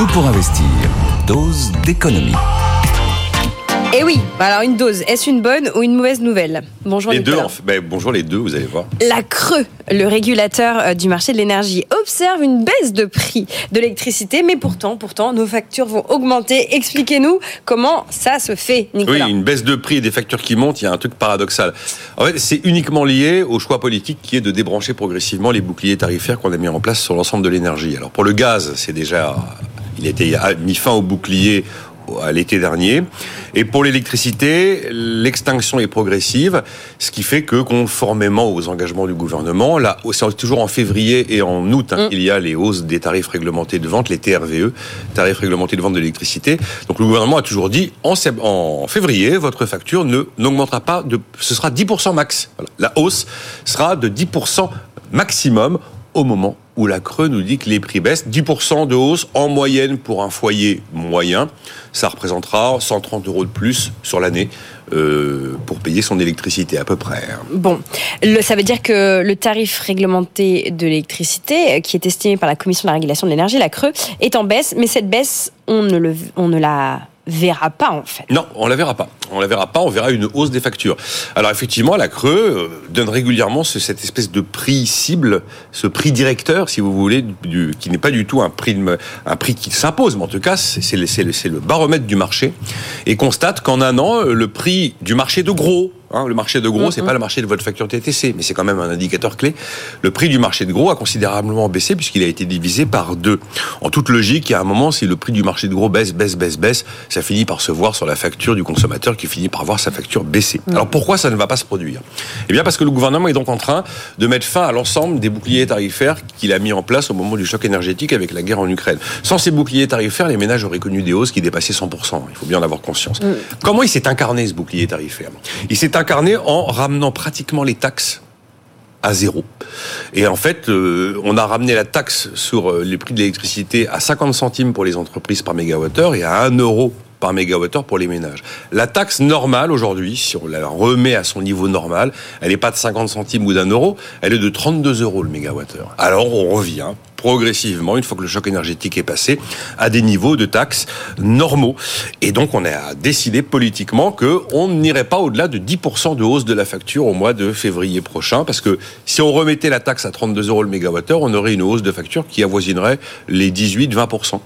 Tout pour investir. Dose d'économie. Et oui, alors une dose, est-ce une bonne ou une mauvaise nouvelle Bonjour les deux, en fait. Ben, bonjour les deux, vous allez voir. La Creux, le régulateur euh, du marché de l'énergie, observe une baisse de prix de l'électricité, mais pourtant, pourtant, nos factures vont augmenter. Expliquez-nous comment ça se fait, Nicolas. Oui, une baisse de prix et des factures qui montent, il y a un truc paradoxal. En fait, c'est uniquement lié au choix politique qui est de débrancher progressivement les boucliers tarifaires qu'on a mis en place sur l'ensemble de l'énergie. Alors pour le gaz, c'est déjà il a été mis fin au bouclier à l'été dernier. Et pour l'électricité, l'extinction est progressive, ce qui fait que conformément aux engagements du gouvernement, là, c'est toujours en février et en août hein, mm. il y a les hausses des tarifs réglementés de vente, les TRVE, tarifs réglementés de vente de l'électricité. Donc le gouvernement a toujours dit en, en février, votre facture ne n'augmentera pas de, ce sera 10% max. La hausse sera de 10% maximum au moment où la Creux nous dit que les prix baissent. 10% de hausse en moyenne pour un foyer moyen. Ça représentera 130 euros de plus sur l'année euh, pour payer son électricité à peu près. Bon, ça veut dire que le tarif réglementé de l'électricité, euh, qui est estimé par la Commission de la régulation de l'énergie, la Creux, est en baisse. Mais cette baisse, on ne, le, on ne la verra pas en fait. Non, on la verra pas. On la verra pas. On verra une hausse des factures. Alors effectivement, la Creux euh, donne régulièrement cette espèce de prix cible, ce prix directeur, si vous voulez, qui n'est pas du tout un prix, un prix qui s'impose, mais en tout cas, c'est le, le baromètre du marché, et constate qu'en un an, le prix du marché de gros, Hein, le marché de gros, c'est pas le marché de votre facture TTC, mais c'est quand même un indicateur clé. Le prix du marché de gros a considérablement baissé puisqu'il a été divisé par deux. En toute logique, il y a un moment, si le prix du marché de gros baisse, baisse, baisse, baisse, ça finit par se voir sur la facture du consommateur qui finit par voir sa facture baisser. Alors pourquoi ça ne va pas se produire? Eh bien parce que le gouvernement est donc en train de mettre fin à l'ensemble des boucliers tarifaires qu'il a mis en place au moment du choc énergétique avec la guerre en Ukraine. Sans ces boucliers tarifaires, les ménages auraient connu des hausses qui dépassaient 100%. Il faut bien en avoir conscience. Comment il s'est incarné ce bouclier tarifaire? Il s'est incarné en ramenant pratiquement les taxes à zéro. Et en fait, euh, on a ramené la taxe sur euh, les prix de l'électricité à 50 centimes pour les entreprises par mégawattheure et à 1 euro par mégawattheure pour les ménages. La taxe normale aujourd'hui, si on la remet à son niveau normal, elle n'est pas de 50 centimes ou d'un euro, elle est de 32 euros le mégawattheure. Alors on revient progressivement, une fois que le choc énergétique est passé, à des niveaux de taxes normaux. Et donc, on a décidé politiquement qu'on n'irait pas au-delà de 10% de hausse de la facture au mois de février prochain, parce que si on remettait la taxe à 32 euros le mégawattheure, on aurait une hausse de facture qui avoisinerait les 18-20%.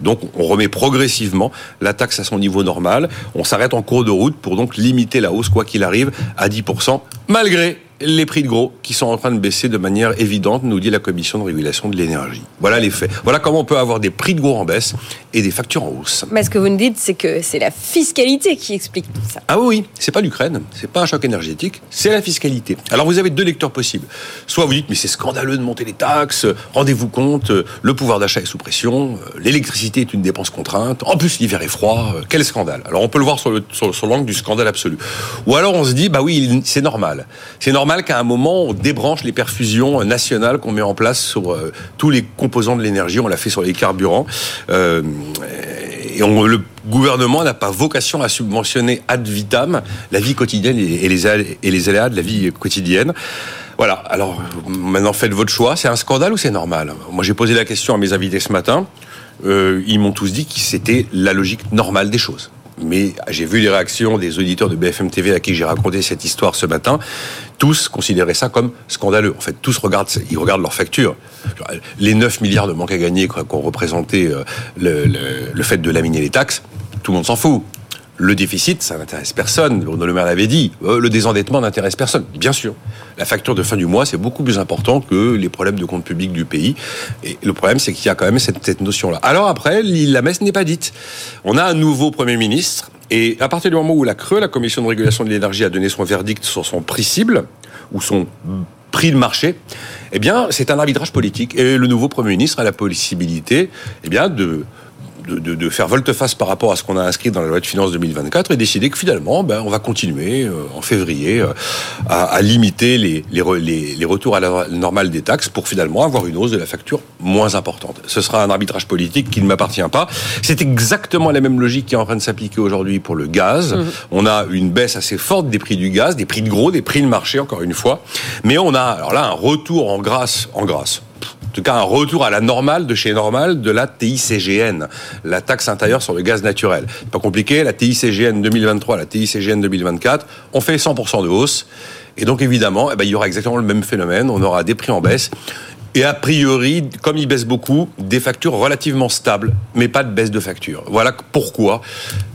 Donc on remet progressivement la taxe à son niveau normal. On s'arrête en cours de route pour donc limiter la hausse, quoi qu'il arrive, à 10%, malgré les prix de gros qui sont en train de baisser de manière évidente, nous dit la Commission de régulation de l'énergie. Voilà les faits. Voilà comment on peut avoir des prix de gros en baisse et des factures en hausse. Mais ce que vous nous dites, c'est que c'est la fiscalité qui explique tout ça. Ah oui, c'est pas l'Ukraine, c'est pas un choc énergétique, c'est la fiscalité. Alors vous avez deux lecteurs possibles. Soit vous dites mais c'est scandaleux de monter les taxes, rendez-vous compte, le pouvoir d'achat est sous pression, l'électricité est une dépense contrainte, en plus l'hiver est froid, quel scandale. Alors on peut le voir sur l'angle du scandale absolu. Ou alors on se dit bah oui, c'est normal. C'est normal qu'à un moment, on débranche les perfusions nationales qu'on met en place sur euh, tous les composants de l'énergie. On l'a fait sur les carburants. Euh, et le gouvernement n'a pas vocation à subventionner ad vitam la vie quotidienne et les, et les aléas de la vie quotidienne. Voilà, alors maintenant faites votre choix. C'est un scandale ou c'est normal? Moi j'ai posé la question à mes invités ce matin. Euh, ils m'ont tous dit que c'était la logique normale des choses mais j'ai vu les réactions des auditeurs de BFM TV à qui j'ai raconté cette histoire ce matin. Tous considéraient ça comme scandaleux. En fait, tous regardent, ils regardent leurs factures. Les 9 milliards de manque à gagner qu'ont représenté euh, le, le fait de laminer les taxes, tout le monde s'en fout. Le déficit, ça n'intéresse personne. Bruno Le Maire l'avait dit. Euh, le désendettement n'intéresse personne. Bien sûr. La facture de fin du mois, c'est beaucoup plus important que les problèmes de compte public du pays. Et le problème, c'est qu'il y a quand même cette, cette notion-là. Alors après, la messe n'est pas dite. On a un nouveau Premier ministre. Et à partir du moment où la Creux, la Commission de régulation de l'énergie, a donné son verdict sur son prix cible, ou son prix de marché, eh bien, c'est un arbitrage politique. Et le nouveau Premier ministre a la possibilité, eh bien, de de, faire volte-face par rapport à ce qu'on a inscrit dans la loi de finances 2024 et décider que finalement, ben, on va continuer euh, en février euh, à, limiter les, les, les, retours à la normale des taxes pour finalement avoir une hausse de la facture moins importante. Ce sera un arbitrage politique qui ne m'appartient pas. C'est exactement la même logique qui est en train de s'appliquer aujourd'hui pour le gaz. Mmh. On a une baisse assez forte des prix du gaz, des prix de gros, des prix de marché, encore une fois. Mais on a alors là un retour en grâce, en grâce tout cas un retour à la normale de chez normal de la TICGN, la taxe intérieure sur le gaz naturel. Pas compliqué, la TICGN 2023, la TICGN 2024, on fait 100% de hausse. Et donc évidemment, eh ben, il y aura exactement le même phénomène, on aura des prix en baisse. Et a priori, comme ils baissent beaucoup, des factures relativement stables, mais pas de baisse de factures. Voilà pourquoi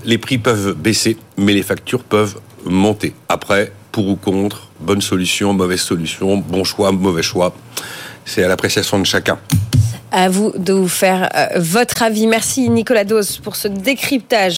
les prix peuvent baisser, mais les factures peuvent monter. Après, pour ou contre, bonne solution, mauvaise solution, bon choix, mauvais choix, c'est à l'appréciation de chacun. À vous de vous faire euh, votre avis. Merci Nicolas Dos pour ce décryptage.